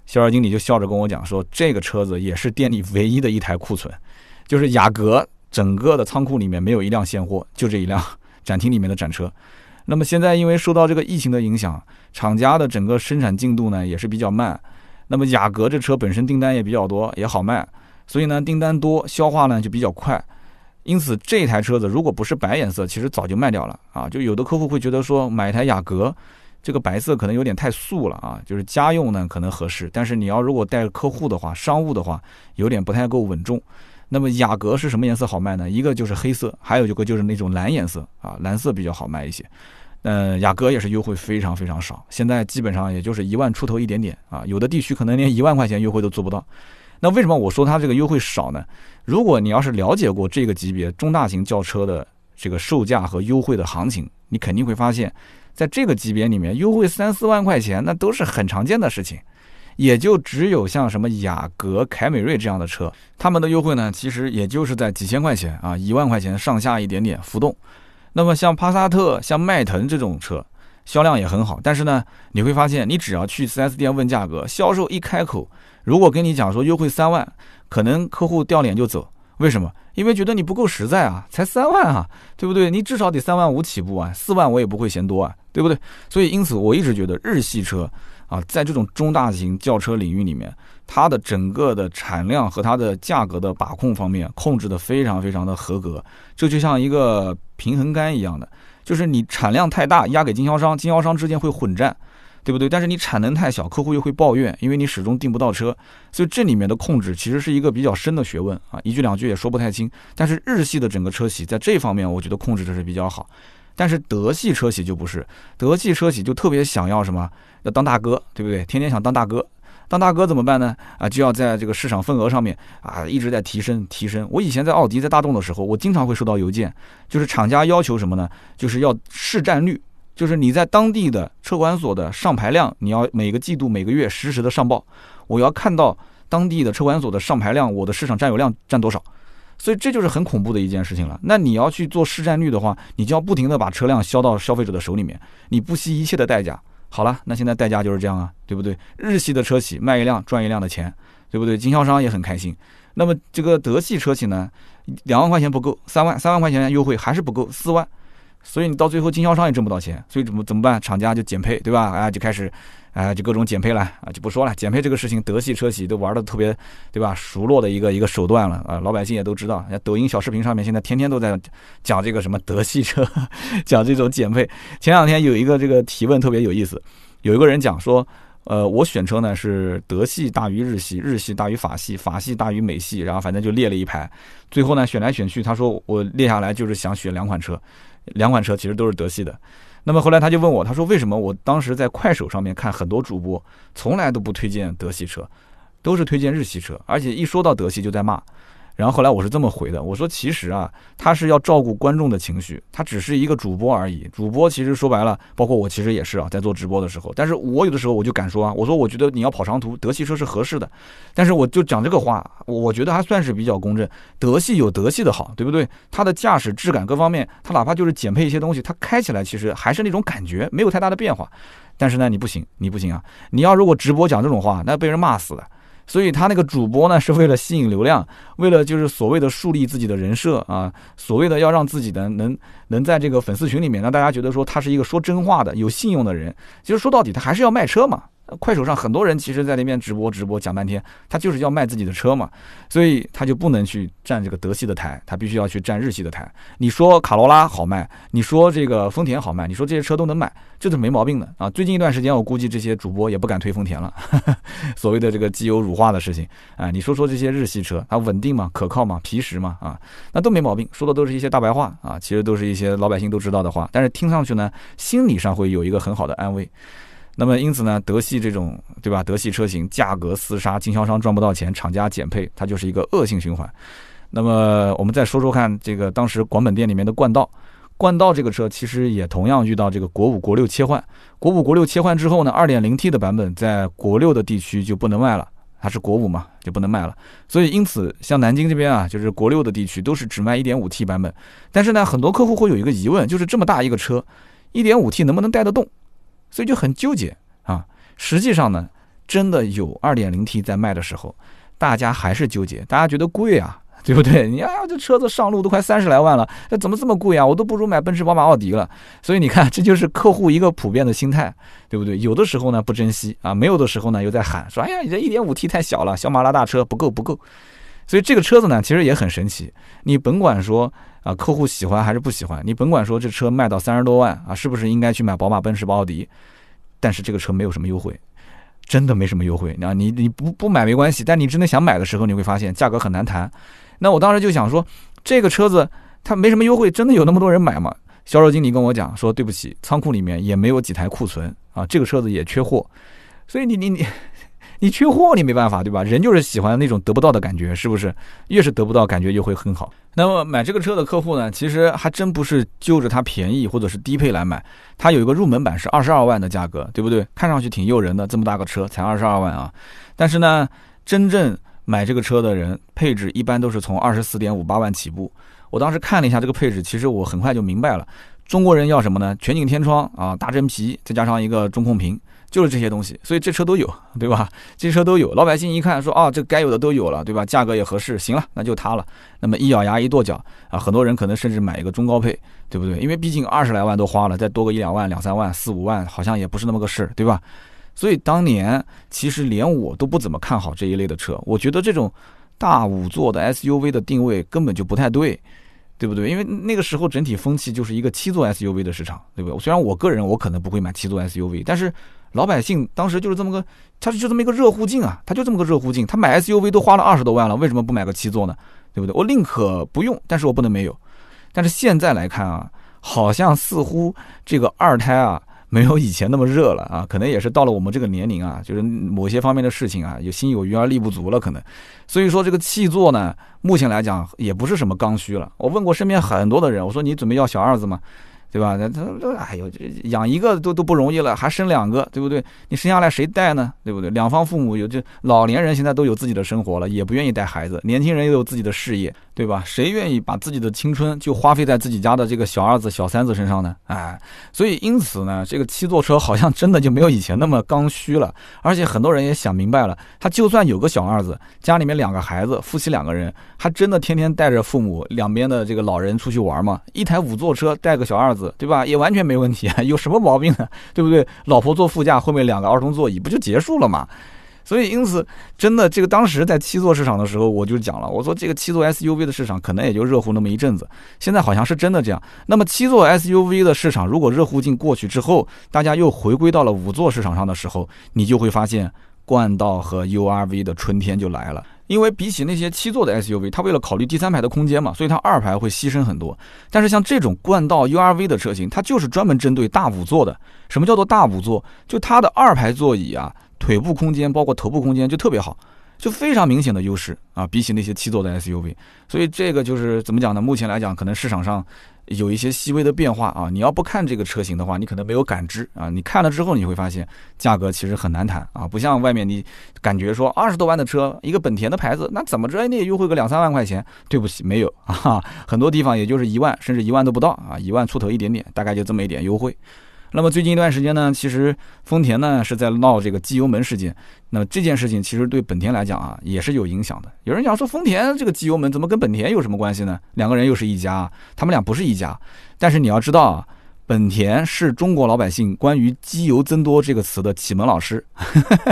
销售经理就笑着跟我讲说：“这个车子也是店里唯一的一台库存，就是雅阁整个的仓库里面没有一辆现货，就这一辆展厅里面的展车。那么现在因为受到这个疫情的影响，厂家的整个生产进度呢也是比较慢。那么雅阁这车本身订单也比较多，也好卖，所以呢订单多，消化呢就比较快。”因此，这台车子如果不是白颜色，其实早就卖掉了啊！就有的客户会觉得说，买一台雅阁，这个白色可能有点太素了啊，就是家用呢可能合适，但是你要如果带客户的话，商务的话，有点不太够稳重。那么雅阁是什么颜色好卖呢？一个就是黑色，还有一个就是那种蓝颜色啊，蓝色比较好卖一些。嗯，雅阁也是优惠非常非常少，现在基本上也就是一万出头一点点啊，有的地区可能连一万块钱优惠都做不到。那为什么我说它这个优惠少呢？如果你要是了解过这个级别中大型轿车的这个售价和优惠的行情，你肯定会发现，在这个级别里面优惠三四万块钱，那都是很常见的事情。也就只有像什么雅阁、凯美瑞这样的车，他们的优惠呢，其实也就是在几千块钱啊，一万块钱上下一点点浮动。那么像帕萨特、像迈腾这种车，销量也很好，但是呢，你会发现，你只要去 4S 店问价格，销售一开口。如果跟你讲说优惠三万，可能客户掉脸就走。为什么？因为觉得你不够实在啊，才三万啊，对不对？你至少得三万五起步啊，四万我也不会嫌多啊，对不对？所以因此我一直觉得日系车啊，在这种中大型轿车领域里面，它的整个的产量和它的价格的把控方面控制的非常非常的合格。这就像一个平衡杆一样的，就是你产量太大压给经销商，经销商之间会混战。对不对？但是你产能太小，客户又会抱怨，因为你始终订不到车，所以这里面的控制其实是一个比较深的学问啊，一句两句也说不太清。但是日系的整个车企在这方面，我觉得控制的是比较好。但是德系车企就不是，德系车企就特别想要什么，要当大哥，对不对？天天想当大哥，当大哥怎么办呢？啊，就要在这个市场份额上面啊一直在提升提升。我以前在奥迪、在大众的时候，我经常会收到邮件，就是厂家要求什么呢？就是要市占率。就是你在当地的车管所的上牌量，你要每个季度、每个月实时的上报。我要看到当地的车管所的上牌量，我的市场占有量占多少。所以这就是很恐怖的一件事情了。那你要去做市占率的话，你就要不停的把车辆销到消费者的手里面，你不惜一切的代价。好了，那现在代价就是这样啊，对不对？日系的车企卖一辆赚一辆的钱，对不对？经销商也很开心。那么这个德系车企呢，两万块钱不够，三万三万块钱优惠还是不够，四万。所以你到最后经销商也挣不到钱，所以怎么怎么办？厂家就减配，对吧？啊，就开始，啊，就各种减配了啊，就不说了。减配这个事情，德系车企都玩的特别，对吧？熟络的一个一个手段了啊，老百姓也都知道。抖音小视频上面现在天天都在讲这个什么德系车，讲这种减配。前两天有一个这个提问特别有意思，有一个人讲说，呃，我选车呢是德系大于日系，日系大于法系，法系大于美系，然后反正就列了一排。最后呢选来选去，他说我列下来就是想选两款车。两款车其实都是德系的，那么后来他就问我，他说为什么我当时在快手上面看很多主播，从来都不推荐德系车，都是推荐日系车，而且一说到德系就在骂。然后后来我是这么回的，我说其实啊，他是要照顾观众的情绪，他只是一个主播而已。主播其实说白了，包括我其实也是啊，在做直播的时候，但是我有的时候我就敢说啊，我说我觉得你要跑长途，德系车是合适的。但是我就讲这个话，我觉得还算是比较公正。德系有德系的好，对不对？它的驾驶质感各方面，它哪怕就是减配一些东西，它开起来其实还是那种感觉，没有太大的变化。但是呢，你不行，你不行啊！你要如果直播讲这种话，那被人骂死的。所以他那个主播呢，是为了吸引流量，为了就是所谓的树立自己的人设啊，所谓的要让自己的能能在这个粉丝群里面让大家觉得说他是一个说真话的、有信用的人。其实说到底，他还是要卖车嘛。快手上很多人其实，在那边直播直播讲半天，他就是要卖自己的车嘛，所以他就不能去占这个德系的台，他必须要去占日系的台。你说卡罗拉好卖，你说这个丰田好卖，你说这些车都能买，这是没毛病的啊。最近一段时间，我估计这些主播也不敢推丰田了，所谓的这个机油乳化的事情啊。你说说这些日系车，它稳定吗？可靠吗？皮实吗？啊，那都没毛病，说的都是一些大白话啊，其实都是一些老百姓都知道的话，但是听上去呢，心理上会有一个很好的安慰。那么因此呢，德系这种对吧？德系车型价格厮杀，经销商赚不到钱，厂家减配，它就是一个恶性循环。那么我们再说说看，这个当时广本店里面的冠道，冠道这个车其实也同样遇到这个国五国六切换，国五国六切换之后呢，二点零 T 的版本在国六的地区就不能卖了，它是国五嘛，就不能卖了。所以因此，像南京这边啊，就是国六的地区都是只卖一点五 T 版本。但是呢，很多客户会有一个疑问，就是这么大一个车，一点五 T 能不能带得动？所以就很纠结啊！实际上呢，真的有二点零 T 在卖的时候，大家还是纠结，大家觉得贵啊，对不对？你呀，这车子上路都快三十来万了，那怎么这么贵啊？我都不如买奔驰、宝马、奥迪了。所以你看，这就是客户一个普遍的心态，对不对？有的时候呢不珍惜啊，没有的时候呢又在喊说：“哎呀，你这一点五 T 太小了，小马拉大车不够不够。”所以这个车子呢，其实也很神奇。你甭管说啊，客户喜欢还是不喜欢，你甭管说这车卖到三十多万啊，是不是应该去买宝马、奔驰、奥迪？但是这个车没有什么优惠，真的没什么优惠。啊，你你不不买没关系，但你真的想买的时候，你会发现价格很难谈。那我当时就想说，这个车子它没什么优惠，真的有那么多人买吗？销售经理跟我讲说，对不起，仓库里面也没有几台库存啊，这个车子也缺货。所以你你你。你缺货，你没办法，对吧？人就是喜欢那种得不到的感觉，是不是？越是得不到，感觉就会很好。那么买这个车的客户呢，其实还真不是就着它便宜或者是低配来买，它有一个入门版是二十二万的价格，对不对？看上去挺诱人的，这么大个车才二十二万啊！但是呢，真正买这个车的人，配置一般都是从二十四点五八万起步。我当时看了一下这个配置，其实我很快就明白了，中国人要什么呢？全景天窗啊，大真皮，再加上一个中控屏。就是这些东西，所以这车都有，对吧？这车都有，老百姓一看说啊，这该有的都有了，对吧？价格也合适，行了，那就它了。那么一咬牙一跺脚啊，很多人可能甚至买一个中高配，对不对？因为毕竟二十来万都花了，再多个一两万、两三万、四五万，好像也不是那么个事，对吧？所以当年其实连我都不怎么看好这一类的车，我觉得这种大五座的 SUV 的定位根本就不太对。对不对？因为那个时候整体风气就是一个七座 SUV 的市场，对不对？虽然我个人我可能不会买七座 SUV，但是老百姓当时就是这么个，他就这么一个热乎劲啊，他就这么个热乎劲。他买 SUV 都花了二十多万了，为什么不买个七座呢？对不对？我宁可不用，但是我不能没有。但是现在来看啊，好像似乎这个二胎啊。没有以前那么热了啊，可能也是到了我们这个年龄啊，就是某些方面的事情啊，有心有余而力不足了，可能。所以说这个气座呢，目前来讲也不是什么刚需了。我问过身边很多的人，我说你准备要小二子吗？对吧？那他都哎呦，这养一个都都不容易了，还生两个，对不对？你生下来谁带呢？对不对？两方父母有这老年人现在都有自己的生活了，也不愿意带孩子。年轻人又有自己的事业，对吧？谁愿意把自己的青春就花费在自己家的这个小二子、小三子身上呢？哎，所以因此呢，这个七座车好像真的就没有以前那么刚需了。而且很多人也想明白了，他就算有个小二子，家里面两个孩子，夫妻两个人，还真的天天带着父母两边的这个老人出去玩吗？一台五座车带个小二子，对吧？也完全没问题啊，有什么毛病呢？对不对？老婆坐副驾，后面两个儿童座椅，不就结束了吗？所以，因此，真的，这个当时在七座市场的时候，我就讲了，我说这个七座 SUV 的市场可能也就热乎那么一阵子。现在好像是真的这样。那么，七座 SUV 的市场如果热乎劲过去之后，大家又回归到了五座市场上的时候，你就会发现冠道和 URV 的春天就来了。因为比起那些七座的 SUV，它为了考虑第三排的空间嘛，所以它二排会牺牲很多。但是像这种冠道 URV 的车型，它就是专门针对大五座的。什么叫做大五座？就它的二排座椅啊。腿部空间包括头部空间就特别好，就非常明显的优势啊，比起那些七座的 SUV，所以这个就是怎么讲呢？目前来讲，可能市场上有一些细微的变化啊。你要不看这个车型的话，你可能没有感知啊。你看了之后，你会发现价格其实很难谈啊，不像外面你感觉说二十多万的车，一个本田的牌子，那怎么着你也优惠个两三万块钱？对不起，没有 啊，很多地方也就是一万，甚至一万都不到啊，一万出头一点点，大概就这么一点优惠。那么最近一段时间呢，其实丰田呢是在闹这个机油门事件。那么这件事情其实对本田来讲啊，也是有影响的。有人讲说，丰田这个机油门怎么跟本田有什么关系呢？两个人又是一家，他们俩不是一家。但是你要知道啊，本田是中国老百姓关于机油增多这个词的启蒙老师，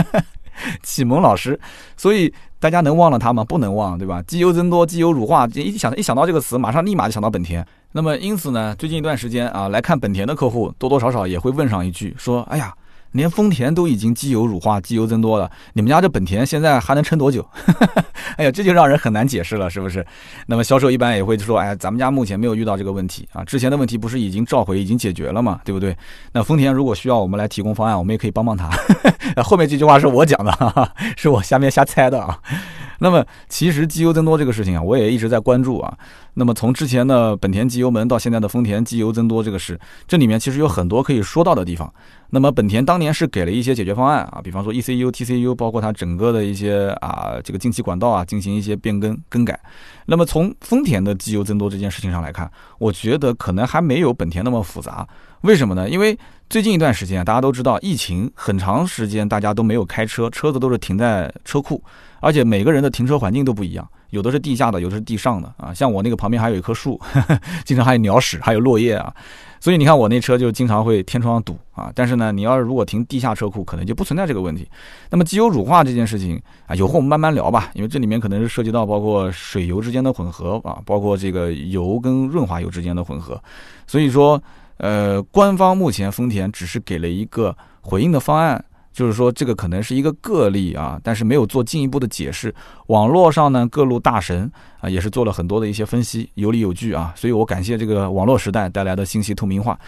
启蒙老师。所以大家能忘了他吗？不能忘，对吧？机油增多，机油乳化，一想一想到这个词，马上立马就想到本田。那么因此呢，最近一段时间啊，来看本田的客户多多少少也会问上一句，说：“哎呀，连丰田都已经机油乳化、机油增多了，你们家这本田现在还能撑多久？” 哎呀，这就让人很难解释了，是不是？那么销售一般也会说：“哎，咱们家目前没有遇到这个问题啊，之前的问题不是已经召回、已经解决了嘛，对不对？”那丰田如果需要我们来提供方案，我们也可以帮帮他。后面这句话是我讲的，是我下面瞎猜的啊。那么其实机油增多这个事情啊，我也一直在关注啊。那么从之前的本田机油门到现在的丰田机油增多这个事，这里面其实有很多可以说到的地方。那么本田当年是给了一些解决方案啊，比方说 ECU、TCU，包括它整个的一些啊这个进气管道啊进行一些变更更改。那么从丰田的机油增多这件事情上来看，我觉得可能还没有本田那么复杂。为什么呢？因为最近一段时间大家都知道疫情很长时间，大家都没有开车，车子都是停在车库。而且每个人的停车环境都不一样，有的是地下的，有的是地上的 啊。像我那个旁边还有一棵树，经常还有鸟屎，还有落叶啊。所以你看我那车就经常会天窗堵啊。但是呢，你要是如果停地下车库，可能就不存在这个问题。那么机油乳化这件事情啊，有空我们慢慢聊吧，因为这里面可能是涉及到包括水油之间的混合啊，包括这个油跟润滑油之间的混合。所以说，呃，官方目前丰田只是给了一个回应的方案。就是说，这个可能是一个个例啊，但是没有做进一步的解释。网络上呢，各路大神啊，也是做了很多的一些分析，有理有据啊。所以我感谢这个网络时代带来的信息透明化。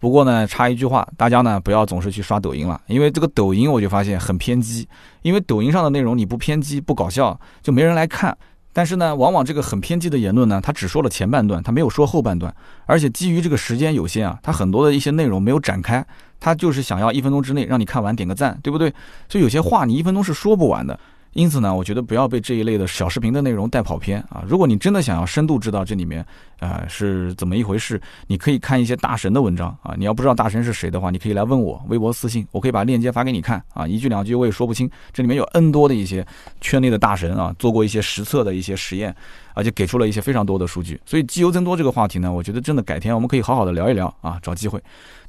不过呢，插一句话，大家呢不要总是去刷抖音了，因为这个抖音我就发现很偏激。因为抖音上的内容你不偏激不搞笑，就没人来看。但是呢，往往这个很偏激的言论呢，他只说了前半段，他没有说后半段，而且基于这个时间有限啊，他很多的一些内容没有展开。他就是想要一分钟之内让你看完点个赞，对不对？所以有些话你一分钟是说不完的。因此呢，我觉得不要被这一类的小视频的内容带跑偏啊！如果你真的想要深度知道这里面，呃，是怎么一回事，你可以看一些大神的文章啊。你要不知道大神是谁的话，你可以来问我，微博私信，我可以把链接发给你看啊。一句两句我也说不清，这里面有 N 多的一些圈内的大神啊，做过一些实测的一些实验。而且给出了一些非常多的数据，所以机油增多这个话题呢，我觉得真的改天我们可以好好的聊一聊啊，找机会。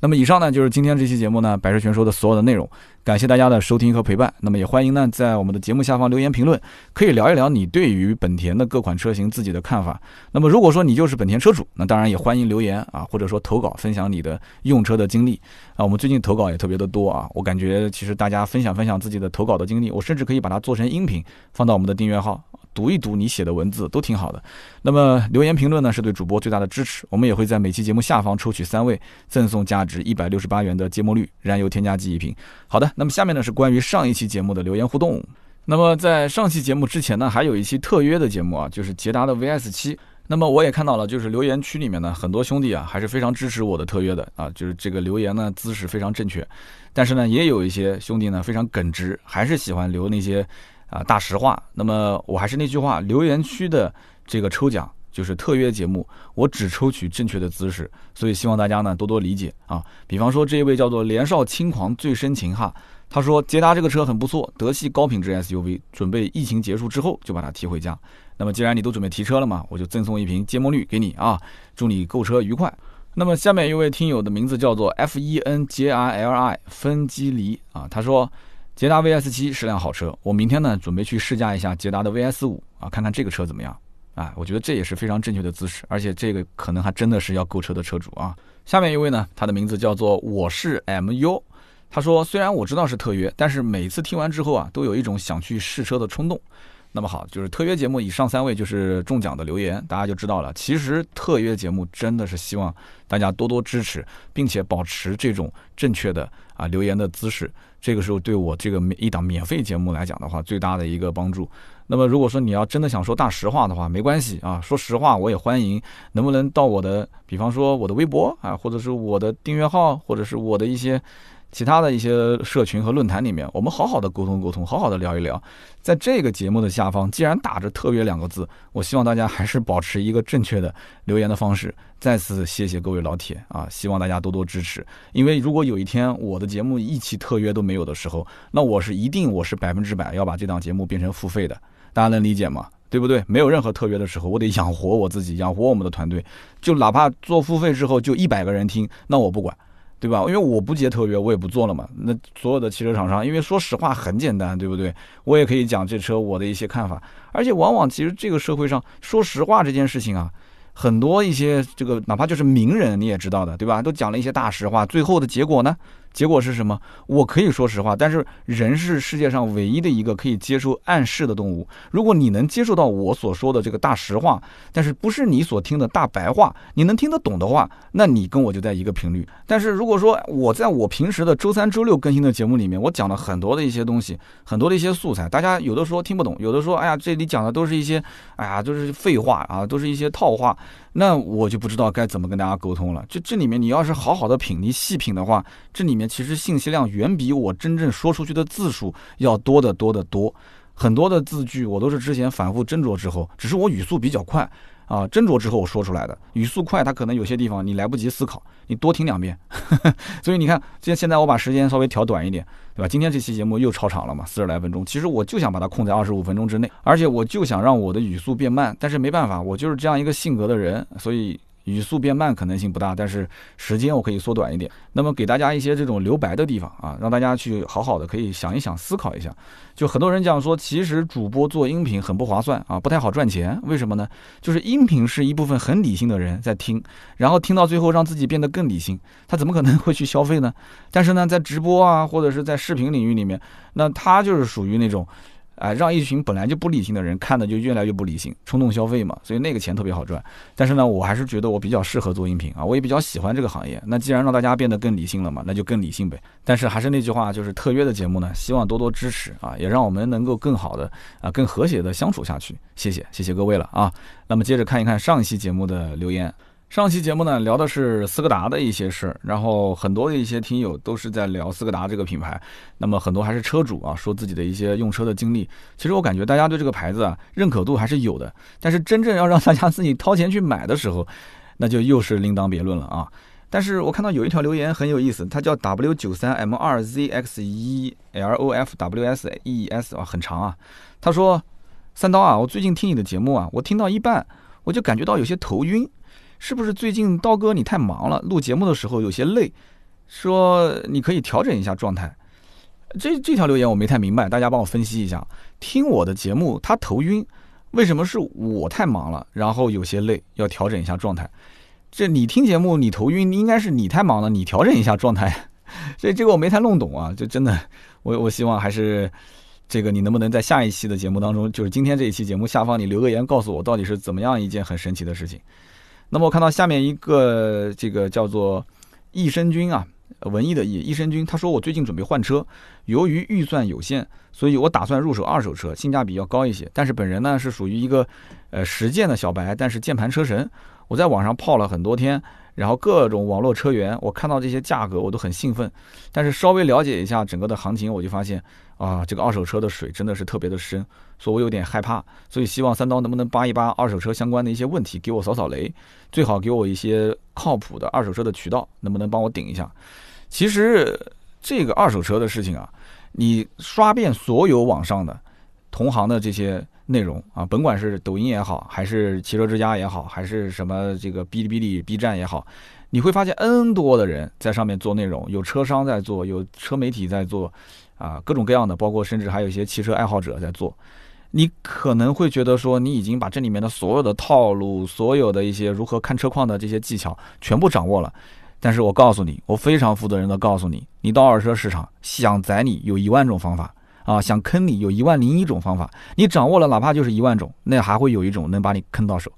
那么以上呢就是今天这期节目呢百事全说的所有的内容，感谢大家的收听和陪伴。那么也欢迎呢在我们的节目下方留言评论，可以聊一聊你对于本田的各款车型自己的看法。那么如果说你就是本田车主，那当然也欢迎留言啊，或者说投稿分享你的用车的经历啊。我们最近投稿也特别的多啊，我感觉其实大家分享分享自己的投稿的经历，我甚至可以把它做成音频放到我们的订阅号。读一读你写的文字都挺好的，那么留言评论呢是对主播最大的支持，我们也会在每期节目下方抽取三位，赠送价值一百六十八元的节末绿燃油添加剂一瓶。好的，那么下面呢是关于上一期节目的留言互动。那么在上期节目之前呢，还有一期特约的节目啊，就是捷达的 VS 七。那么我也看到了，就是留言区里面呢，很多兄弟啊还是非常支持我的特约的啊，就是这个留言呢姿势非常正确，但是呢也有一些兄弟呢非常耿直，还是喜欢留那些。啊，大实话。那么我还是那句话，留言区的这个抽奖就是特约节目，我只抽取正确的姿势，所以希望大家呢多多理解啊。比方说这一位叫做年少轻狂最深情哈，他说捷达这个车很不错，德系高品质 SUV，准备疫情结束之后就把它提回家。那么既然你都准备提车了嘛，我就赠送一瓶芥末绿给你啊，祝你购车愉快。那么下面一位听友的名字叫做 F E N J I L I 分基离啊，他说捷达 VS 七是辆好车，我明天呢准备去试驾一下捷达的 VS 五啊，看看这个车怎么样啊？我觉得这也是非常正确的姿势，而且这个可能还真的是要购车的车主啊。下面一位呢，他的名字叫做我是 M U，他说虽然我知道是特约，但是每次听完之后啊，都有一种想去试车的冲动。那么好，就是特约节目以上三位就是中奖的留言，大家就知道了。其实特约节目真的是希望大家多多支持，并且保持这种正确的啊留言的姿势。这个时候对我这个一档免费节目来讲的话，最大的一个帮助。那么如果说你要真的想说大实话的话，没关系啊，说实话我也欢迎。能不能到我的，比方说我的微博啊，或者是我的订阅号，或者是我的一些。其他的一些社群和论坛里面，我们好好的沟通沟通，好好的聊一聊。在这个节目的下方，既然打着“特约”两个字，我希望大家还是保持一个正确的留言的方式。再次谢谢各位老铁啊，希望大家多多支持。因为如果有一天我的节目一期特约都没有的时候，那我是一定我是百分之百要把这档节目变成付费的。大家能理解吗？对不对？没有任何特约的时候，我得养活我自己，养活我们的团队。就哪怕做付费之后就一百个人听，那我不管。对吧？因为我不接特约，我也不做了嘛。那所有的汽车厂商，因为说实话很简单，对不对？我也可以讲这车我的一些看法。而且往往其实这个社会上说实话这件事情啊，很多一些这个哪怕就是名人你也知道的，对吧？都讲了一些大实话，最后的结果呢？结果是什么？我可以说实话，但是人是世界上唯一的一个可以接受暗示的动物。如果你能接受到我所说的这个大实话，但是不是你所听的大白话，你能听得懂的话，那你跟我就在一个频率。但是如果说我在我平时的周三、周六更新的节目里面，我讲了很多的一些东西，很多的一些素材，大家有的说听不懂，有的说，哎呀，这里讲的都是一些，哎呀，都是废话啊，都是一些套话。那我就不知道该怎么跟大家沟通了。就这里面，你要是好好的品，你细品的话，这里面其实信息量远比我真正说出去的字数要多得多得多。很多的字句我都是之前反复斟酌之后，只是我语速比较快。啊，斟酌之后我说出来的，语速快，它可能有些地方你来不及思考，你多听两遍。所以你看，现现在我把时间稍微调短一点，对吧？今天这期节目又超长了嘛，四十来分钟。其实我就想把它控在二十五分钟之内，而且我就想让我的语速变慢，但是没办法，我就是这样一个性格的人，所以。语速变慢可能性不大，但是时间我可以缩短一点。那么给大家一些这种留白的地方啊，让大家去好好的可以想一想、思考一下。就很多人讲说，其实主播做音频很不划算啊，不太好赚钱。为什么呢？就是音频是一部分很理性的人在听，然后听到最后让自己变得更理性，他怎么可能会去消费呢？但是呢，在直播啊或者是在视频领域里面，那他就是属于那种。哎，让一群本来就不理性的人看的就越来越不理性，冲动消费嘛，所以那个钱特别好赚。但是呢，我还是觉得我比较适合做音频啊，我也比较喜欢这个行业。那既然让大家变得更理性了嘛，那就更理性呗。但是还是那句话，就是特约的节目呢，希望多多支持啊，也让我们能够更好的啊，更和谐的相处下去。谢谢，谢谢各位了啊。那么接着看一看上一期节目的留言。上期节目呢，聊的是斯柯达的一些事儿，然后很多的一些听友都是在聊斯柯达这个品牌，那么很多还是车主啊，说自己的一些用车的经历。其实我感觉大家对这个牌子啊，认可度还是有的，但是真正要让大家自己掏钱去买的时候，那就又是另当别论了啊。但是我看到有一条留言很有意思，它叫 W 九三 M 二 Z X 一 L O F W S E S 啊，很长啊。他说：“三刀啊，我最近听你的节目啊，我听到一半我就感觉到有些头晕。”是不是最近刀哥你太忙了，录节目的时候有些累？说你可以调整一下状态。这这条留言我没太明白，大家帮我分析一下。听我的节目他头晕，为什么是我太忙了，然后有些累，要调整一下状态？这你听节目你头晕，应该是你太忙了，你调整一下状态。所以这个我没太弄懂啊，就真的，我我希望还是这个你能不能在下一期的节目当中，就是今天这一期节目下方你留个言，告诉我到底是怎么样一件很神奇的事情。那么我看到下面一个这个叫做益生菌啊，文艺的益益生菌，他说我最近准备换车，由于预算有限，所以我打算入手二手车，性价比要高一些。但是本人呢是属于一个呃实践的小白，但是键盘车神，我在网上泡了很多天，然后各种网络车源，我看到这些价格我都很兴奋，但是稍微了解一下整个的行情，我就发现啊，这个二手车的水真的是特别的深，所以我有点害怕，所以希望三刀能不能扒一扒二手车相关的一些问题，给我扫扫雷，最好给我一些靠谱的二手车的渠道，能不能帮我顶一下？其实这个二手车的事情啊。你刷遍所有网上的同行的这些内容啊，甭管是抖音也好，还是汽车之家也好，还是什么这个哔哩哔哩、B 站也好，你会发现 N 多的人在上面做内容，有车商在做，有车媒体在做，啊，各种各样的，包括甚至还有一些汽车爱好者在做。你可能会觉得说，你已经把这里面的所有的套路，所有的一些如何看车况的这些技巧全部掌握了。但是我告诉你，我非常负责任的告诉你，你到二手车市场想宰你有一万种方法啊，想坑你有一万零一种方法。你掌握了，哪怕就是一万种，那还会有一种能把你坑到手。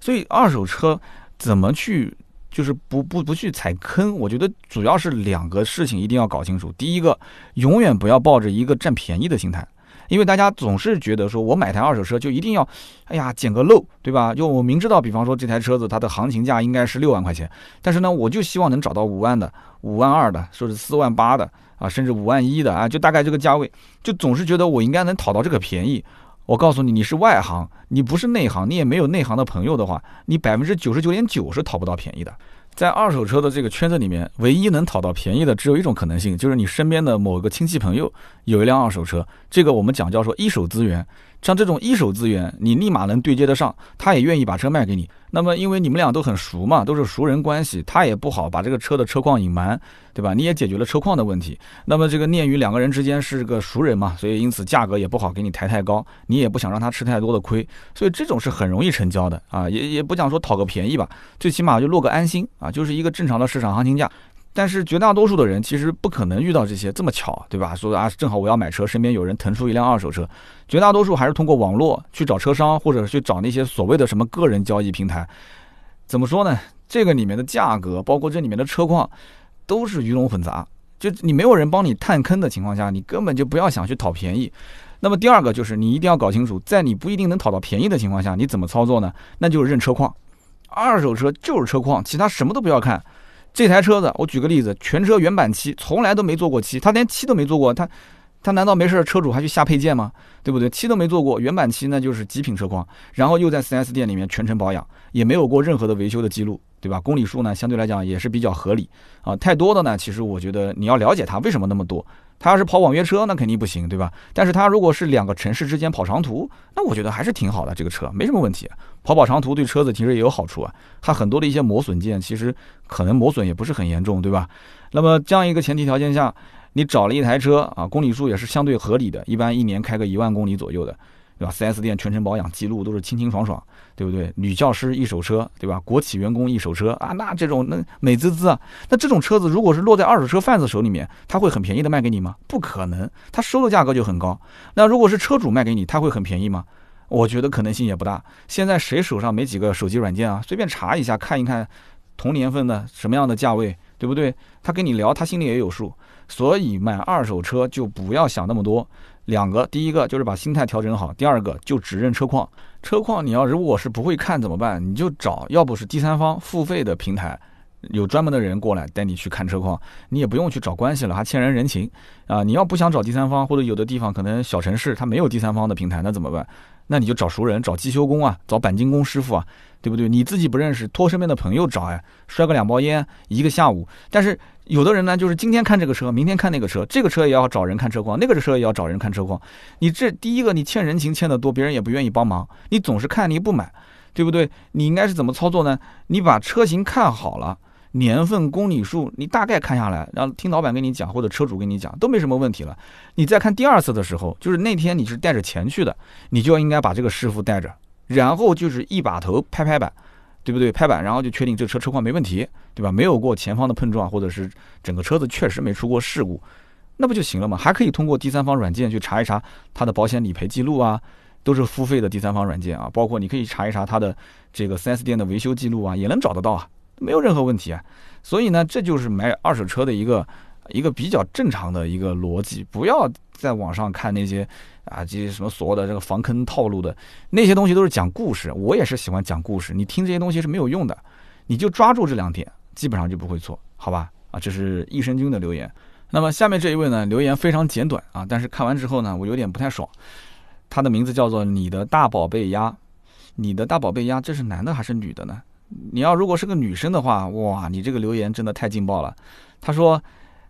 所以二手车怎么去，就是不不不去踩坑？我觉得主要是两个事情一定要搞清楚。第一个，永远不要抱着一个占便宜的心态。因为大家总是觉得说，我买台二手车就一定要，哎呀捡个漏，对吧？就我明知道，比方说这台车子它的行情价应该是六万块钱，但是呢，我就希望能找到五万的、五万二的，说是四万八的啊，甚至五万一的啊，就大概这个价位，就总是觉得我应该能讨到这个便宜。我告诉你，你是外行，你不是内行，你也没有内行的朋友的话，你百分之九十九点九是讨不到便宜的。在二手车的这个圈子里面，唯一能讨到便宜的只有一种可能性，就是你身边的某个亲戚朋友有一辆二手车，这个我们讲叫做一手资源。像这种一手资源，你立马能对接得上，他也愿意把车卖给你。那么，因为你们俩都很熟嘛，都是熟人关系，他也不好把这个车的车况隐瞒，对吧？你也解决了车况的问题。那么，这个念于两个人之间是个熟人嘛，所以因此价格也不好给你抬太高，你也不想让他吃太多的亏，所以这种是很容易成交的啊，也也不讲说讨个便宜吧，最起码就落个安心啊，就是一个正常的市场行情价。但是绝大多数的人其实不可能遇到这些这么巧，对吧？说啊，正好我要买车，身边有人腾出一辆二手车，绝大多数还是通过网络去找车商，或者去找那些所谓的什么个人交易平台。怎么说呢？这个里面的价格，包括这里面的车况，都是鱼龙混杂。就你没有人帮你探坑的情况下，你根本就不要想去讨便宜。那么第二个就是你一定要搞清楚，在你不一定能讨到便宜的情况下，你怎么操作呢？那就是认车况，二手车就是车况，其他什么都不要看。这台车子，我举个例子，全车原版漆，从来都没做过漆，他连漆都没做过，他，他难道没事车主还去下配件吗？对不对？漆都没做过，原版漆那就是极品车况，然后又在 4S 店里面全程保养，也没有过任何的维修的记录，对吧？公里数呢，相对来讲也是比较合理啊。太多的呢，其实我觉得你要了解它为什么那么多。他要是跑网约车，那肯定不行，对吧？但是他如果是两个城市之间跑长途，那我觉得还是挺好的，这个车没什么问题。跑跑长途对车子其实也有好处啊，它很多的一些磨损件其实可能磨损也不是很严重，对吧？那么这样一个前提条件下，你找了一台车啊，公里数也是相对合理的，一般一年开个一万公里左右的。对吧？4S 店全程保养记录都是清清爽爽，对不对？女教师一手车，对吧？国企员工一手车啊，那这种那美滋滋啊。那这种车子如果是落在二手车贩子手里面，他会很便宜的卖给你吗？不可能，他收的价格就很高。那如果是车主卖给你，他会很便宜吗？我觉得可能性也不大。现在谁手上没几个手机软件啊？随便查一下，看一看同年份的什么样的价位，对不对？他跟你聊，他心里也有数。所以买二手车就不要想那么多。两个，第一个就是把心态调整好，第二个就只认车况。车况你要如果是不会看怎么办？你就找，要不是第三方付费的平台，有专门的人过来带你去看车况，你也不用去找关系了，还欠人人情啊！你要不想找第三方，或者有的地方可能小城市它没有第三方的平台，那怎么办？那你就找熟人，找机修工啊，找钣金工师傅啊，对不对？你自己不认识，托身边的朋友找哎，摔个两包烟，一个下午。但是有的人呢，就是今天看这个车，明天看那个车，这个车也要找人看车况，那个车也要找人看车况。你这第一个，你欠人情欠得多，别人也不愿意帮忙。你总是看，你不买，对不对？你应该是怎么操作呢？你把车型看好了。年份、公里数，你大概看下来，然后听老板跟你讲，或者车主跟你讲，都没什么问题了。你再看第二次的时候，就是那天你是带着钱去的，你就应该把这个师傅带着，然后就是一把头拍拍板，对不对？拍板，然后就确定这车车况没问题，对吧？没有过前方的碰撞，或者是整个车子确实没出过事故，那不就行了吗？还可以通过第三方软件去查一查他的保险理赔记录啊，都是付费的第三方软件啊，包括你可以查一查他的这个 4S 店的维修记录啊，也能找得到啊。没有任何问题啊，所以呢，这就是买二手车的一个一个比较正常的一个逻辑，不要在网上看那些啊这些什么所谓的这个防坑套路的那些东西，都是讲故事。我也是喜欢讲故事，你听这些东西是没有用的，你就抓住这两点，基本上就不会错，好吧？啊，这是益生菌的留言。那么下面这一位呢，留言非常简短啊，但是看完之后呢，我有点不太爽。他的名字叫做你的大宝贝鸭，你的大宝贝鸭，这是男的还是女的呢？你要如果是个女生的话，哇，你这个留言真的太劲爆了。他说，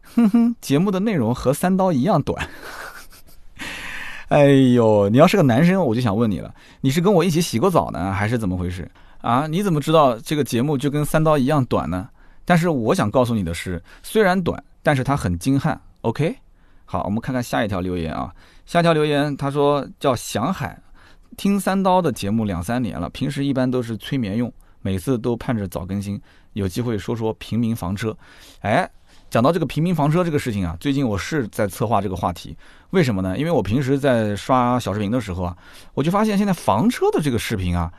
哼哼，节目的内容和三刀一样短。哎呦，你要是个男生，我就想问你了，你是跟我一起洗过澡呢，还是怎么回事啊？你怎么知道这个节目就跟三刀一样短呢？但是我想告诉你的是，虽然短，但是它很精悍。OK，好，我们看看下一条留言啊。下一条留言，他说叫祥海，听三刀的节目两三年了，平时一般都是催眠用，每次都盼着早更新，有机会说说平民房车。哎，讲到这个平民房车这个事情啊，最近我是在策划这个话题，为什么呢？因为我平时在刷小视频的时候啊，我就发现现在房车的这个视频啊，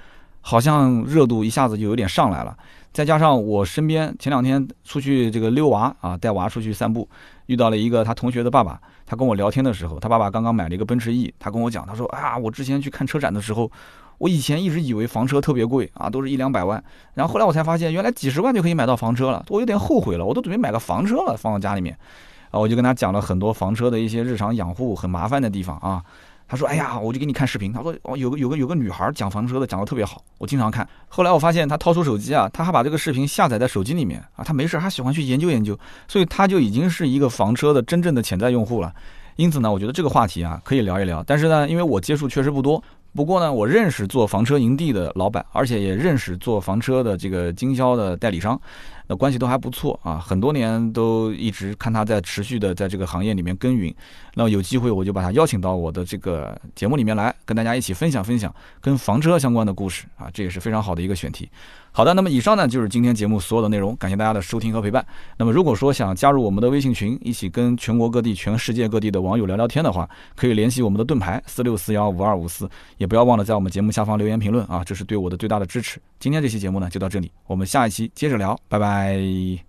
好像热度一下子就有点上来了。再加上我身边前两天出去这个遛娃啊，带娃出去散步，遇到了一个他同学的爸爸。他跟我聊天的时候，他爸爸刚刚买了一个奔驰 E，他跟我讲，他说啊，我之前去看车展的时候，我以前一直以为房车特别贵啊，都是一两百万，然后后来我才发现，原来几十万就可以买到房车了，我有点后悔了，我都准备买个房车了，放到家里面。啊，我就跟他讲了很多房车的一些日常养护很麻烦的地方啊。他说：“哎呀，我就给你看视频。他说，哦，有个有个有个女孩讲房车的，讲的特别好，我经常看。后来我发现他掏出手机啊，他还把这个视频下载在手机里面啊，他没事，他喜欢去研究研究，所以他就已经是一个房车的真正的潜在用户了。因此呢，我觉得这个话题啊可以聊一聊。但是呢，因为我接触确实不多。”不过呢，我认识做房车营地的老板，而且也认识做房车的这个经销的代理商，那关系都还不错啊。很多年都一直看他在持续的在这个行业里面耕耘。那有机会我就把他邀请到我的这个节目里面来，跟大家一起分享分享跟房车相关的故事啊，这也是非常好的一个选题。好的，那么以上呢就是今天节目所有的内容，感谢大家的收听和陪伴。那么如果说想加入我们的微信群，一起跟全国各地、全世界各地的网友聊聊天的话，可以联系我们的盾牌四六四幺五二五四，也不要忘了在我们节目下方留言评论啊，这是对我的最大的支持。今天这期节目呢就到这里，我们下一期接着聊，拜拜。I